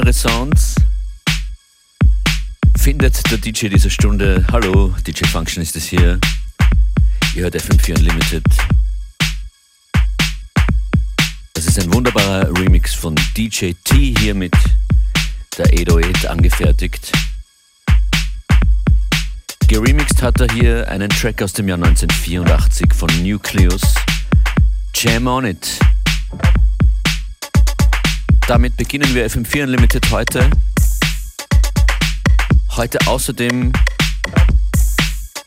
Schönere Sounds. Findet der DJ dieser Stunde. Hallo, DJ Function ist es hier. Ihr hört FM4 Unlimited. Das ist ein wunderbarer Remix von DJ T hier mit der 808 angefertigt. Geremixed hat er hier einen Track aus dem Jahr 1984 von Nucleus. Jam on it. Damit beginnen wir FM4 Unlimited heute. Heute außerdem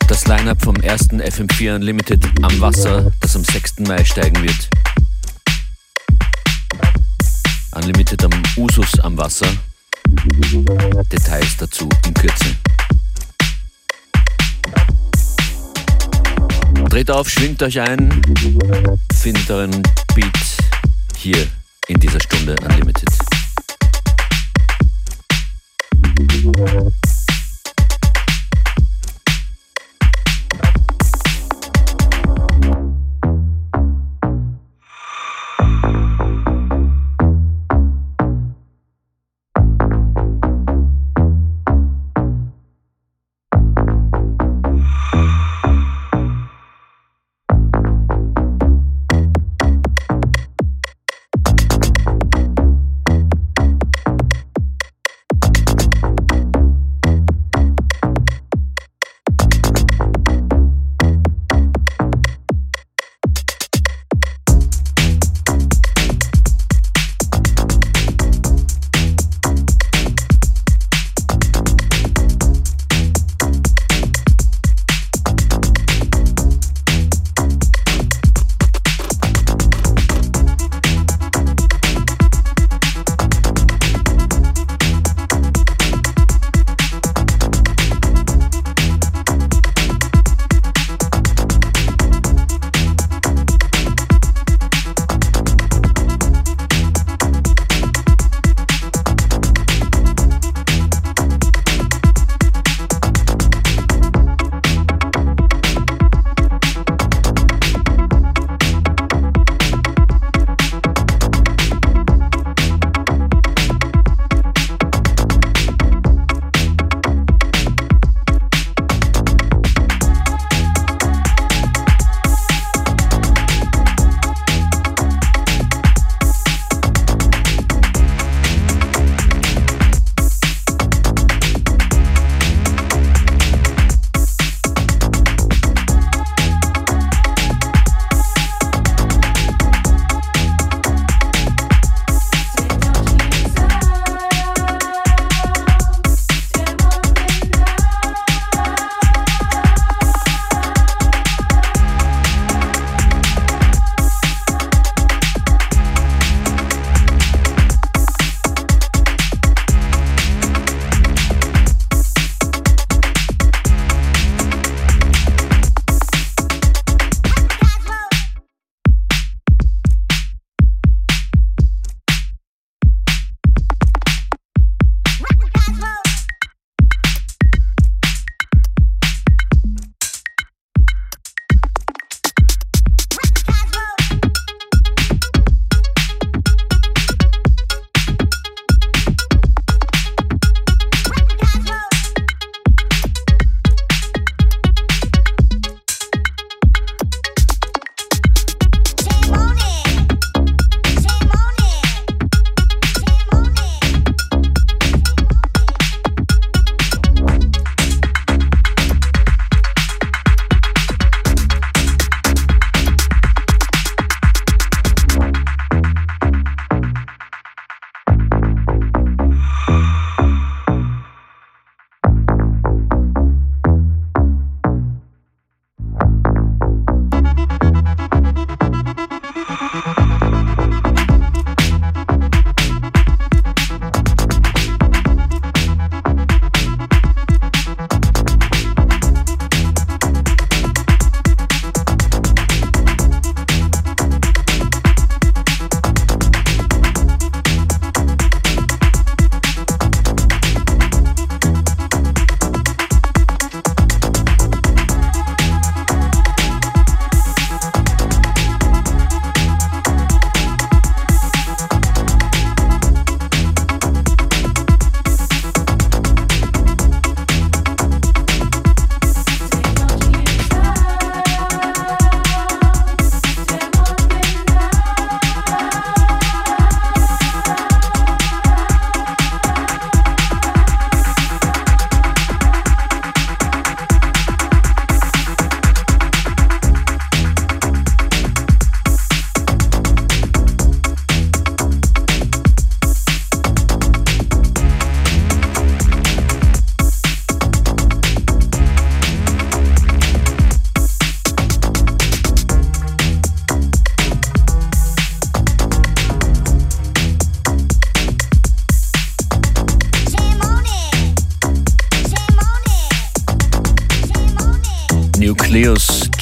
das Line-Up vom ersten FM4 Unlimited am Wasser, das am 6. Mai steigen wird. Unlimited am Usus am Wasser. Details dazu in Kürze. Dreht auf, schwingt euch ein, findet euren Beat hier in dieser Stunde Unlimited.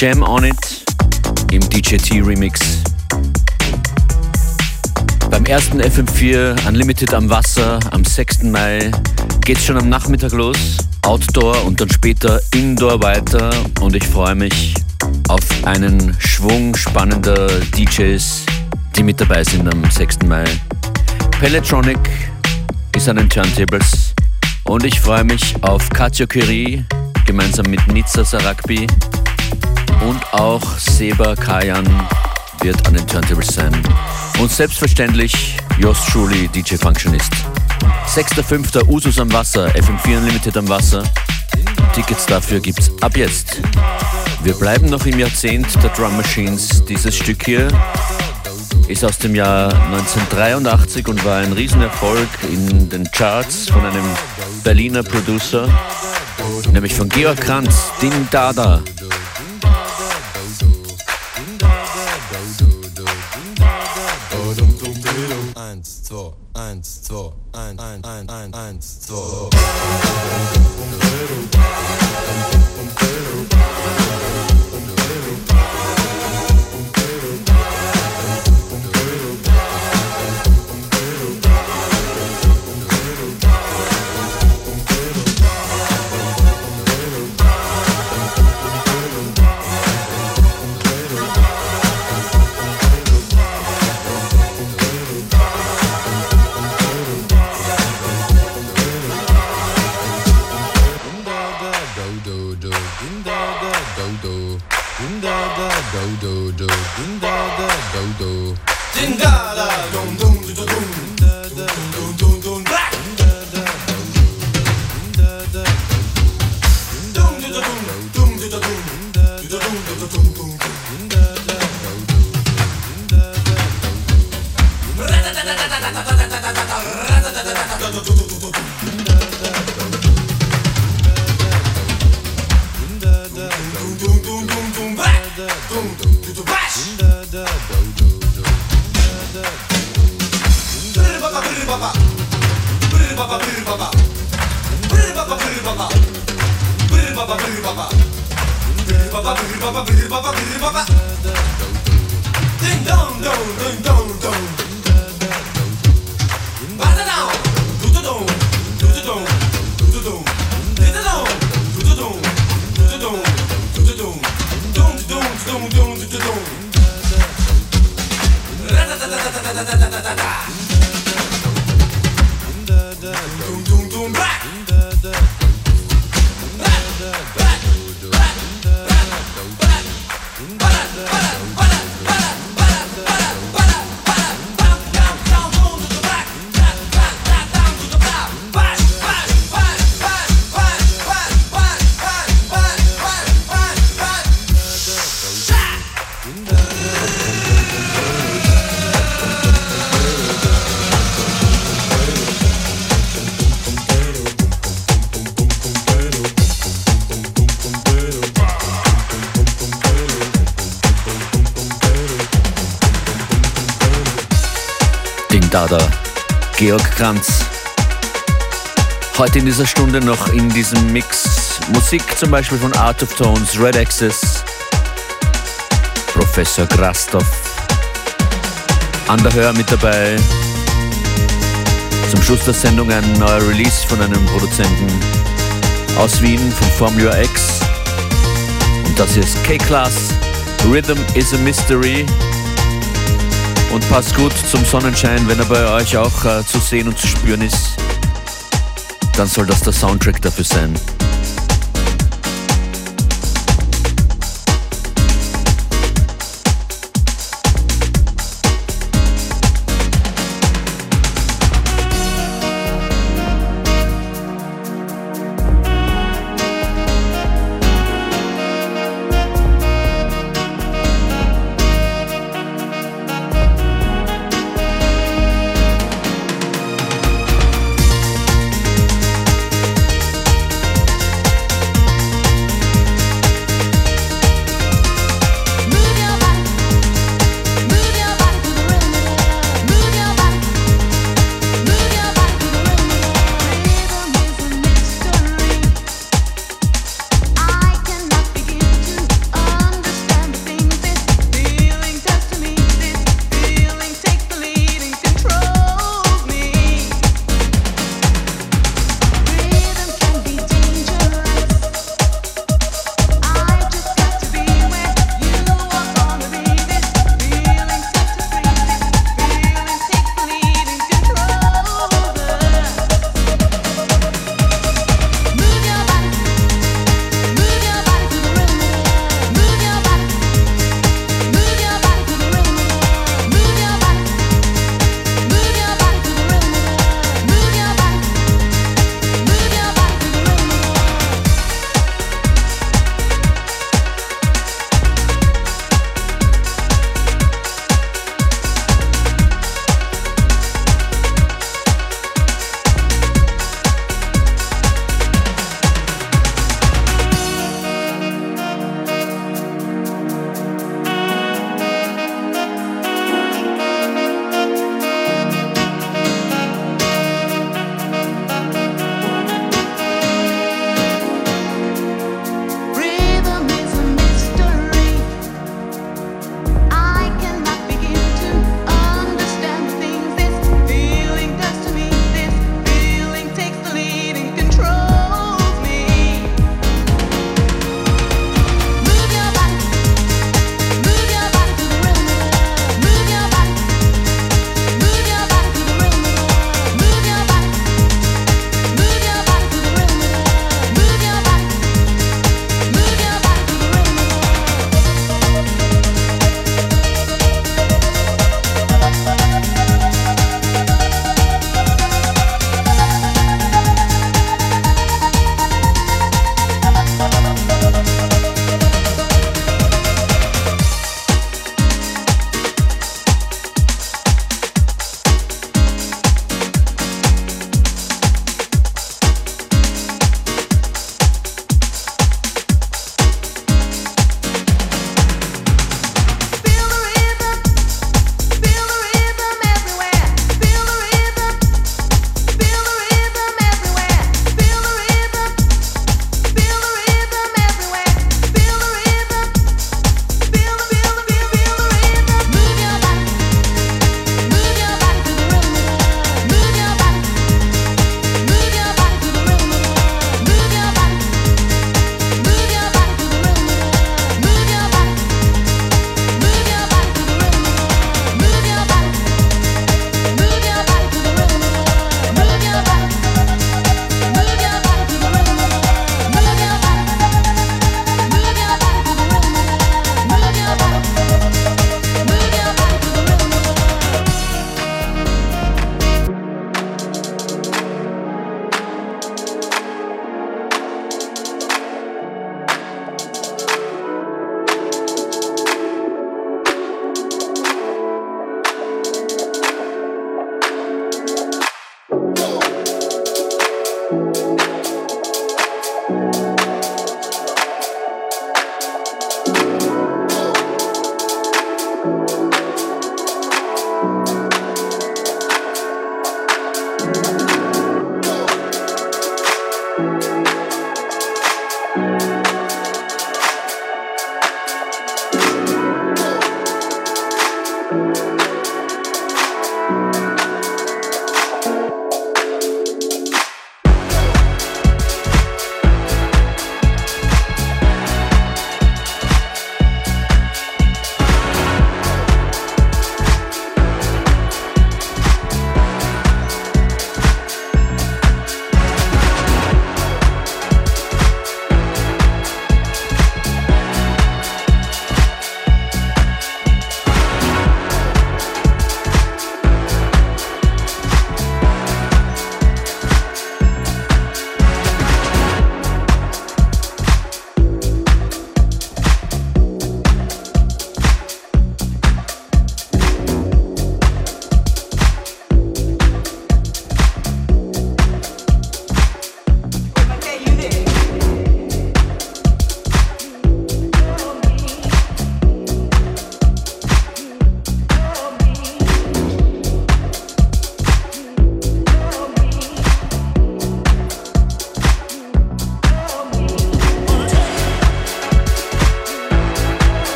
Jam on It im DJT Remix. Beim ersten FM4 Unlimited am Wasser am 6. Mai geht's schon am Nachmittag los. Outdoor und dann später Indoor weiter und ich freue mich auf einen Schwung spannender DJs, die mit dabei sind am 6. Mai. Pelletronic ist an den Turntables und ich freue mich auf Katja Curie gemeinsam mit Nizza Sarakbi und auch Seba Kajan wird an den Turntables sein. Und selbstverständlich Jost Schuli, DJ Functionist. 6.5. Usus am Wasser, FM4 Unlimited am Wasser. Tickets dafür gibt's ab jetzt. Wir bleiben noch im Jahrzehnt der Drum Machines. Dieses Stück hier ist aus dem Jahr 1983 und war ein Riesenerfolg in den Charts von einem Berliner Producer, nämlich von Georg Kranz, Din Dada. dance baba bir baba Bir baba bir baba Bir baba bir baba Bir baba bir baba bir baba bir baba Ding dong dong ding dong dong Bada down Do do dong Do do dong Do do dong Ding dong Do do dong Do do dong Do do dong Dong dong dong dong do do dong Da da da da da da da da da da Kranz. Heute in dieser Stunde noch in diesem Mix Musik zum Beispiel von Art of Tones, Red Access, Professor Grastov, Anderhör mit dabei. Zum Schluss der Sendung ein neuer Release von einem Produzenten aus Wien von Formula X. Und das ist K-Class, Rhythm is a Mystery und passt gut zum Sonnenschein, wenn er bei euch auch äh, zu sehen und zu spüren ist. Dann soll das der Soundtrack dafür sein.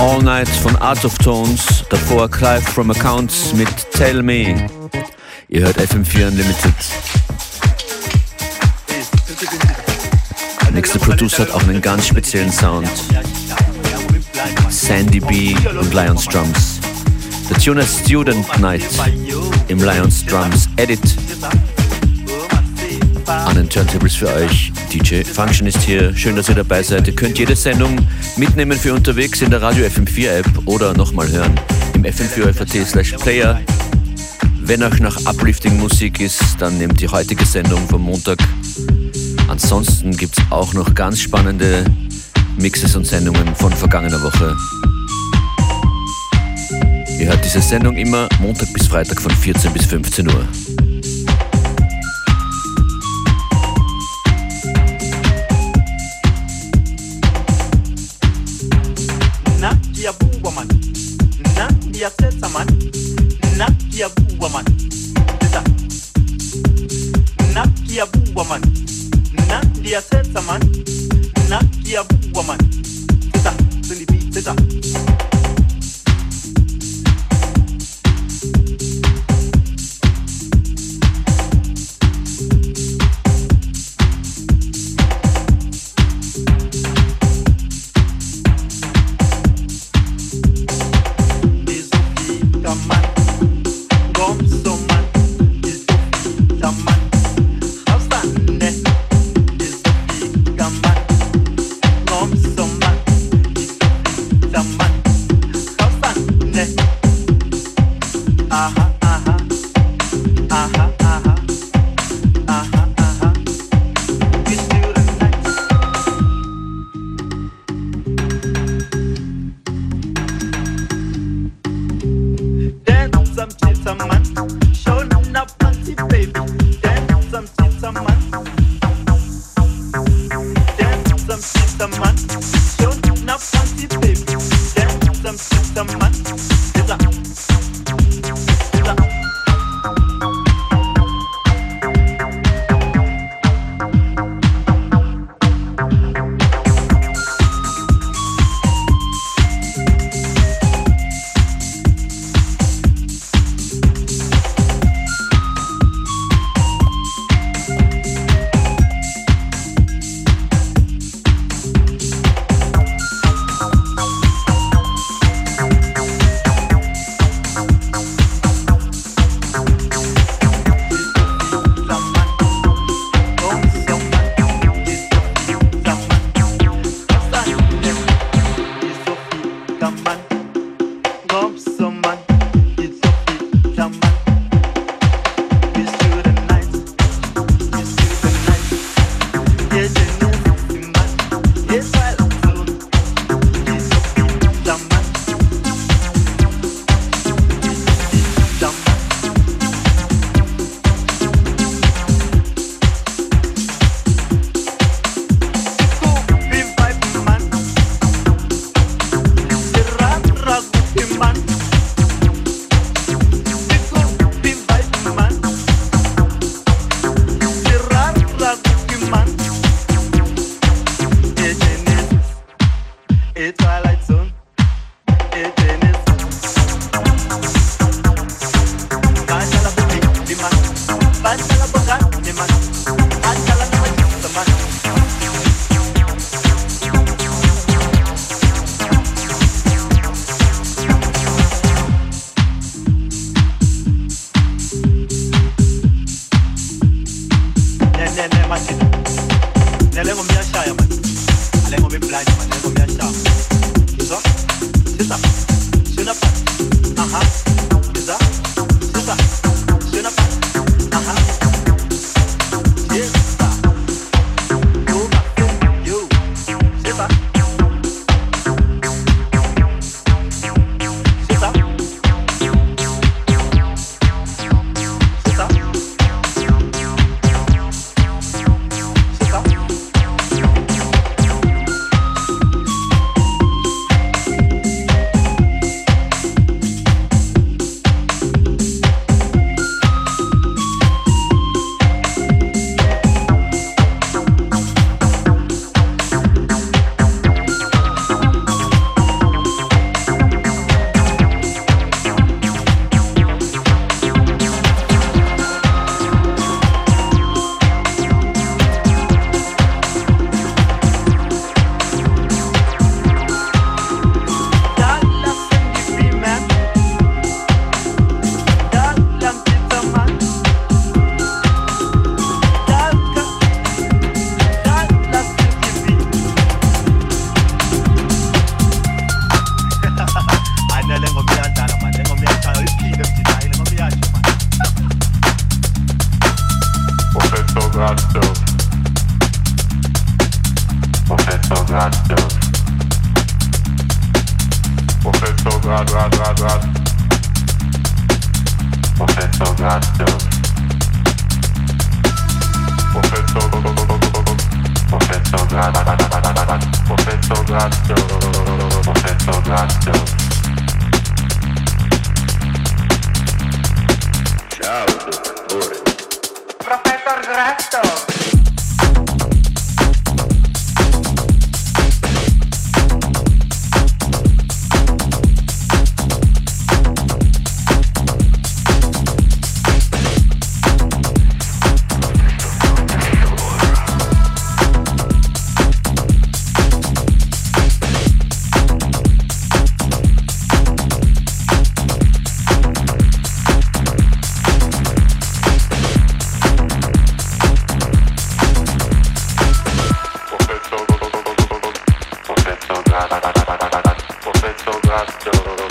All Night von Art of Tones, davor Clive from Accounts mit Tell Me. Ihr hört FM4 Unlimited. Der nächste Producer hat auch einen ganz speziellen Sound. Sandy B und Lions Drums. Der Tune heißt Student Night im Lions Drums Edit. An den Turntables für euch. DJ Function ist hier. Schön, dass ihr dabei seid. Ihr könnt jede Sendung mitnehmen für unterwegs in der Radio FM4 App oder nochmal hören im FM4 slash Player. Wenn euch nach Uplifting Musik ist, dann nehmt die heutige Sendung vom Montag. Ansonsten gibt es auch noch ganz spannende Mixes und Sendungen von vergangener Woche. Ihr hört diese Sendung immer Montag bis Freitag von 14 bis 15 Uhr. Rastro.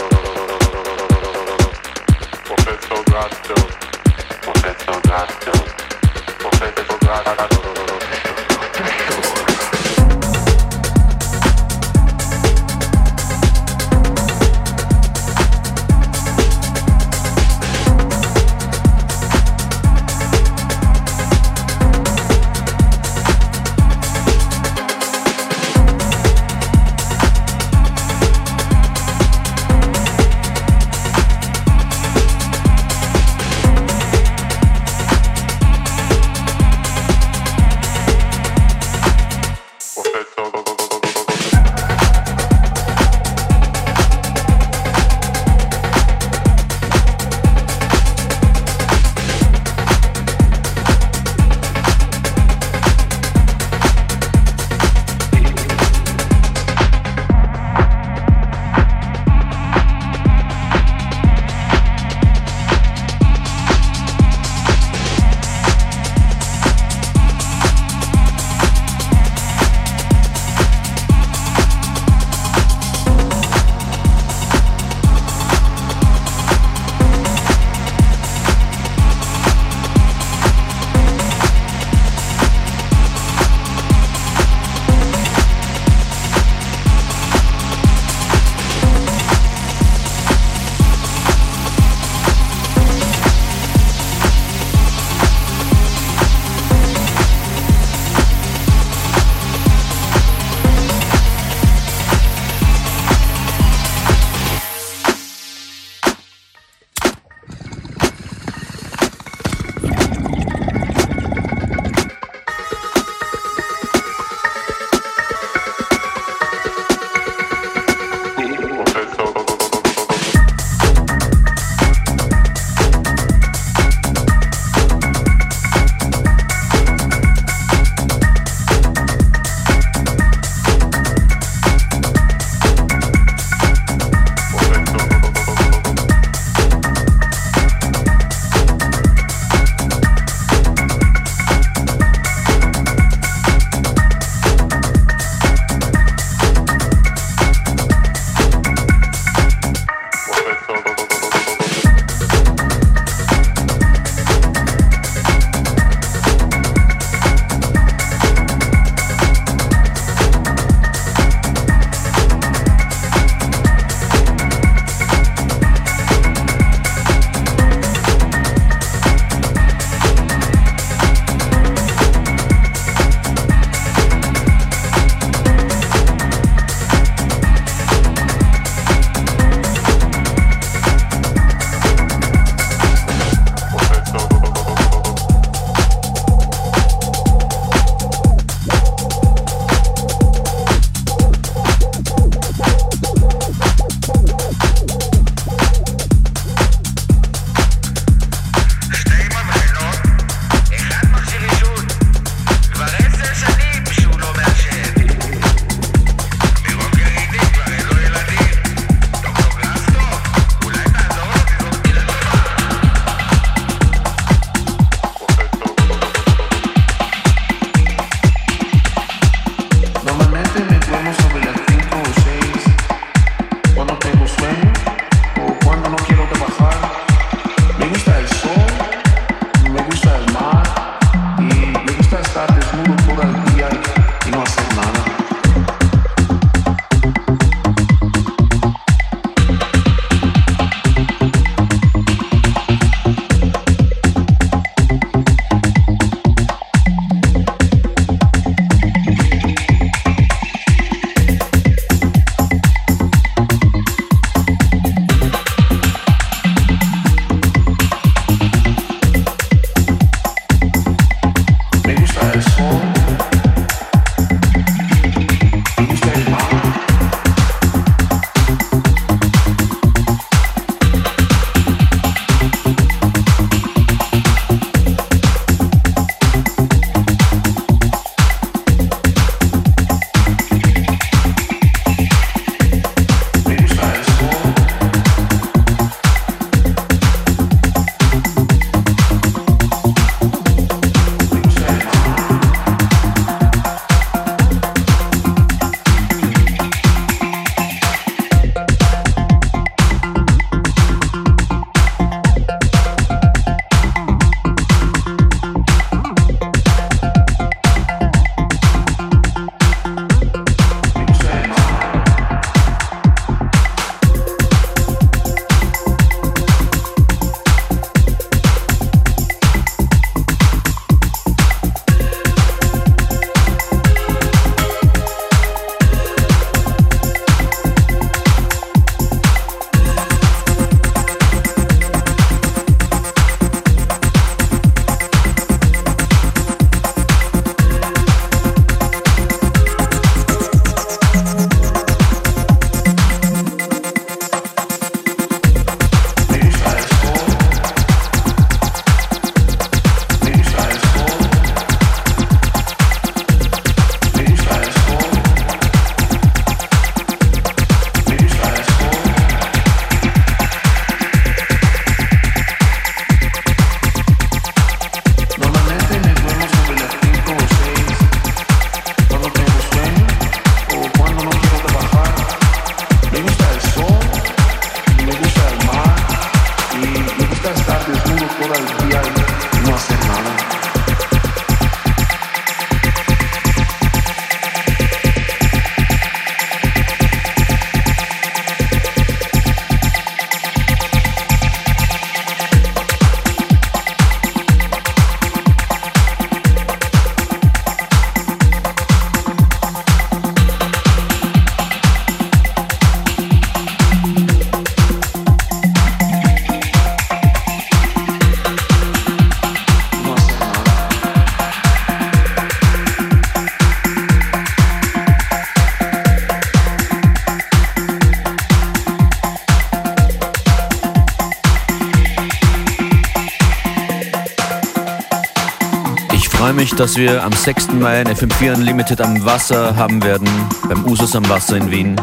Das wir am 6. Mai ein FM4 Unlimited am Wasser haben werden, beim Usus am Wasser in Wien.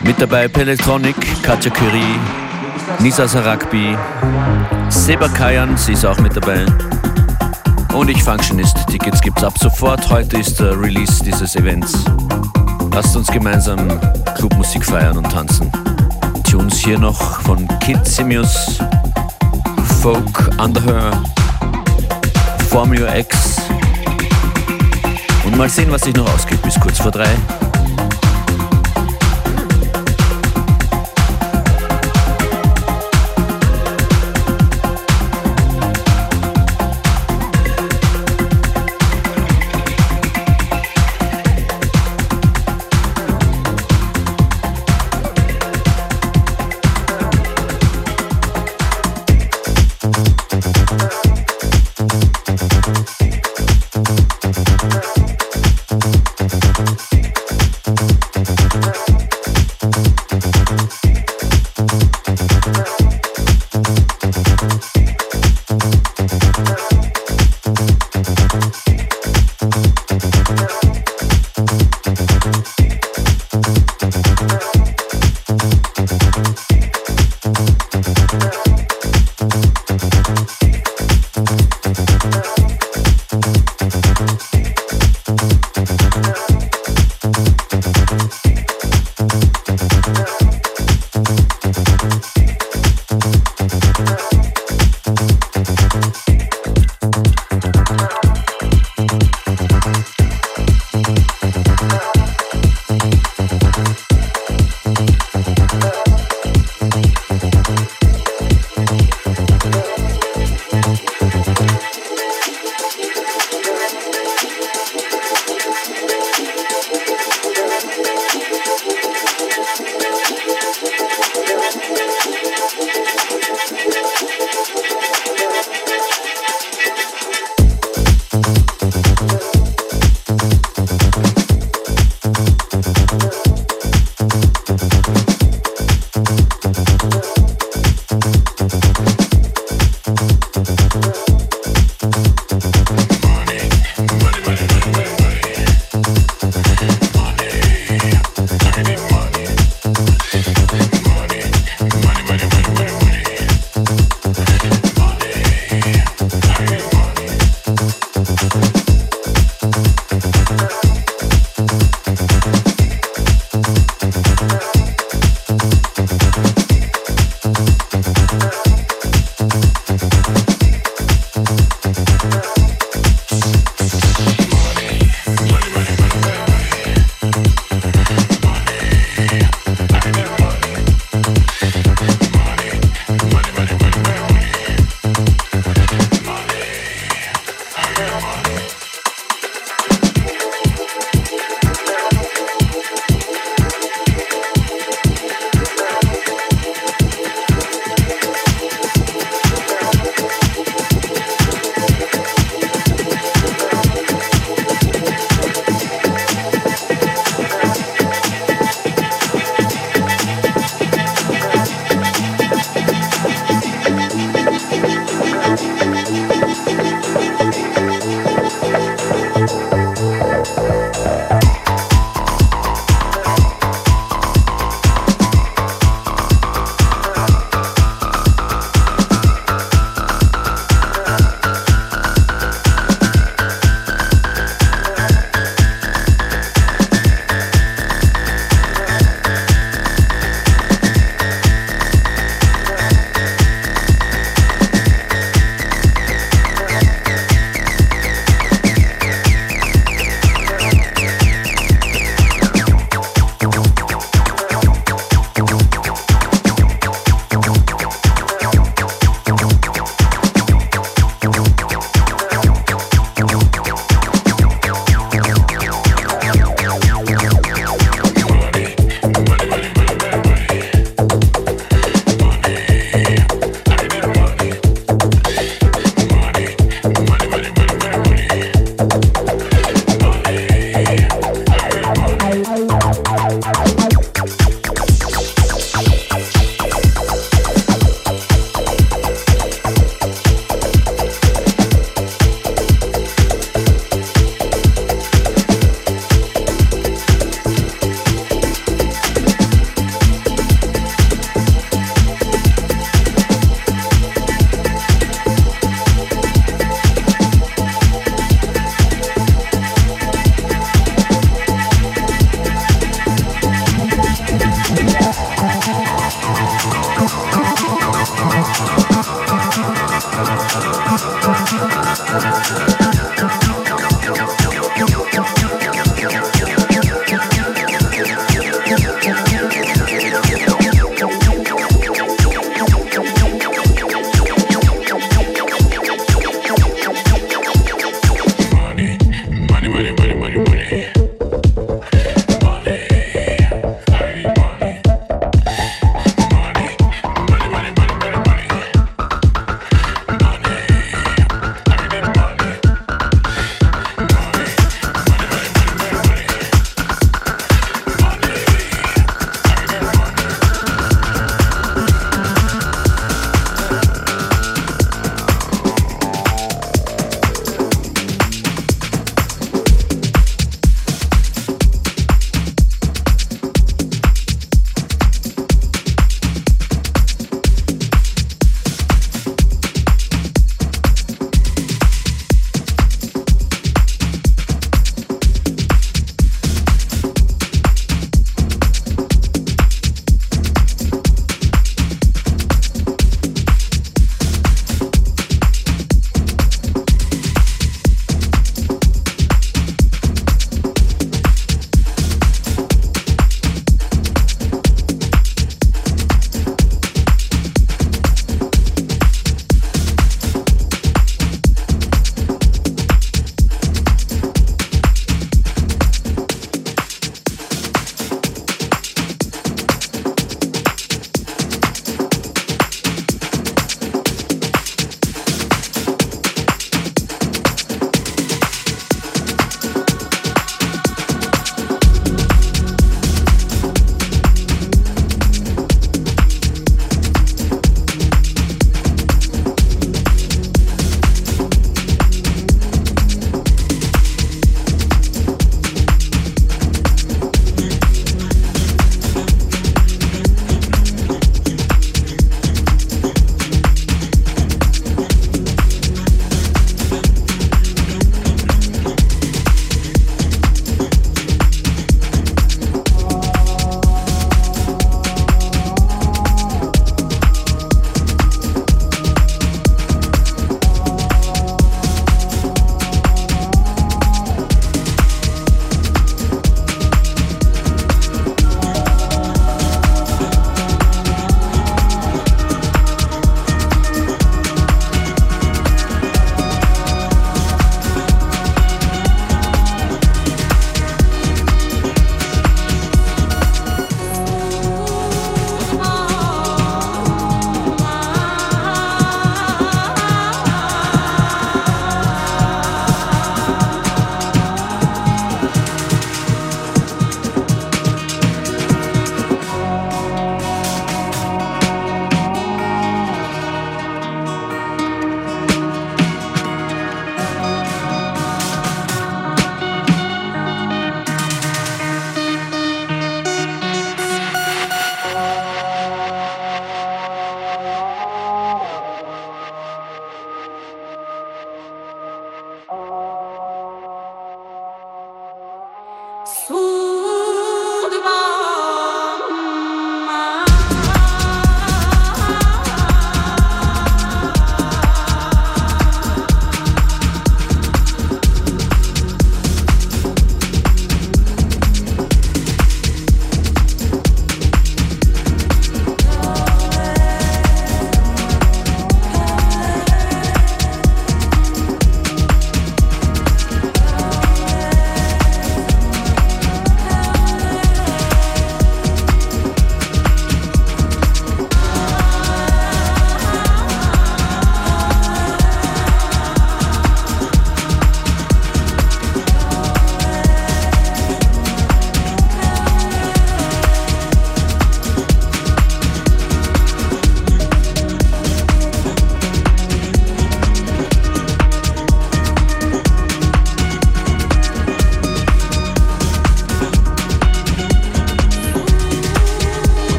Mit dabei Pelectronic, Katja Curie, Nisa Sarakbi, Seba Kayan, sie ist auch mit dabei. Und ich Functionist. Tickets gibt's ab sofort. Heute ist der Release dieses Events. Lasst uns gemeinsam Clubmusik feiern und tanzen. Tunes hier noch von Kid Simius, Folk Under Her, Formula X. Und mal sehen, was sich noch ausgeht bis kurz vor drei.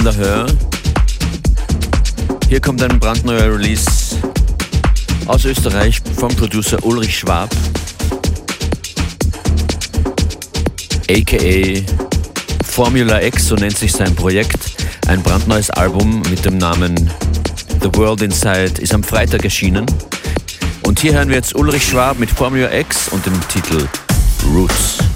Underhör. Hier kommt ein brandneuer Release aus Österreich vom Producer Ulrich Schwab, aka Formula X, so nennt sich sein Projekt. Ein brandneues Album mit dem Namen The World Inside ist am Freitag erschienen. Und hier hören wir jetzt Ulrich Schwab mit Formula X und dem Titel Roots.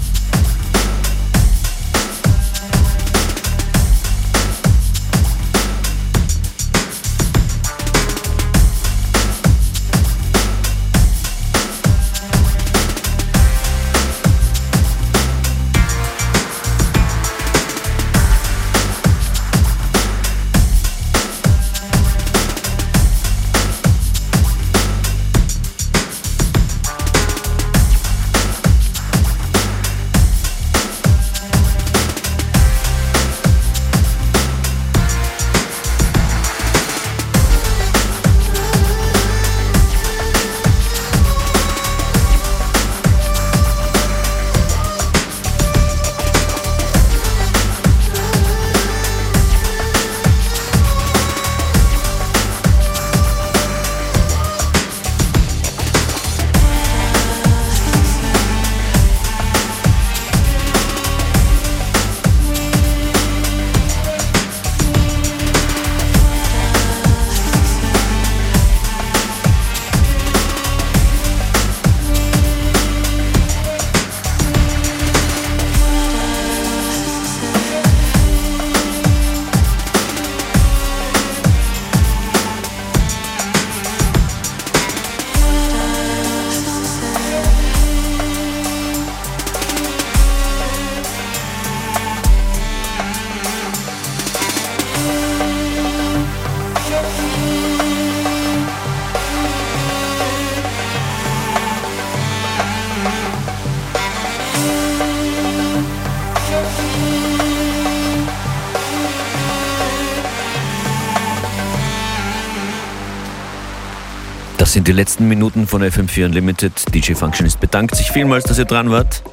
Sind die letzten Minuten von FM4 Unlimited. DJ Functionist bedankt sich vielmals, dass ihr dran wart.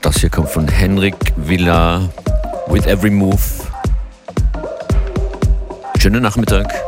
Das hier kommt von Henrik Villa with Every Move. Schönen Nachmittag.